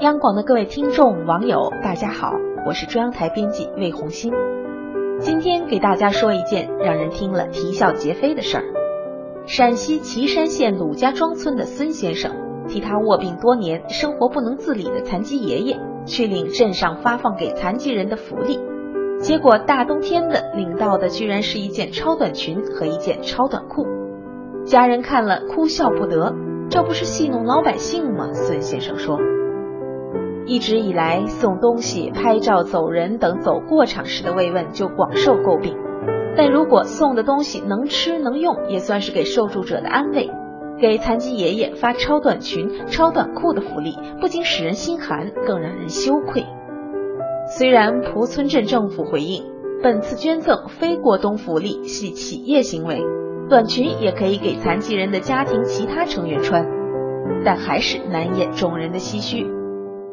央广的各位听众、网友，大家好，我是中央台编辑魏红星。今天给大家说一件让人听了啼笑皆非的事儿。陕西岐山县鲁家庄村的孙先生替他卧病多年、生活不能自理的残疾爷爷去领镇上发放给残疾人的福利，结果大冬天的领到的居然是一件超短裙和一件超短裤。家人看了哭笑不得，这不是戏弄老百姓吗？孙先生说。一直以来，送东西、拍照、走人等走过场时的慰问就广受诟病。但如果送的东西能吃能用，也算是给受助者的安慰。给残疾爷爷发超短裙、超短裤的福利，不仅使人心寒，更让人羞愧。虽然蒲村镇政府回应，本次捐赠非过冬福利，系企业行为，短裙也可以给残疾人的家庭其他成员穿，但还是难掩众人的唏嘘。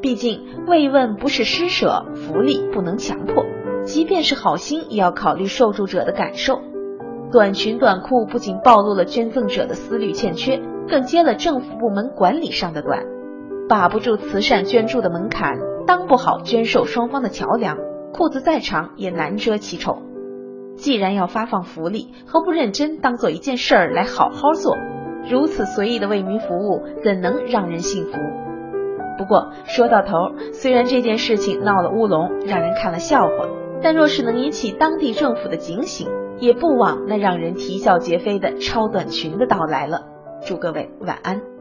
毕竟慰问不是施舍，福利不能强迫，即便是好心，也要考虑受助者的感受。短裙短裤不仅暴露了捐赠者的思虑欠缺，更揭了政府部门管理上的短，把不住慈善捐助的门槛，当不好捐受双方的桥梁，裤子再长也难遮其丑。既然要发放福利，何不认真当做一件事儿来好好做？如此随意的为民服务，怎能让人信服？不过说到头，虽然这件事情闹了乌龙，让人看了笑话，但若是能引起当地政府的警醒，也不枉那让人啼笑皆非的超短裙的到来了。祝各位晚安。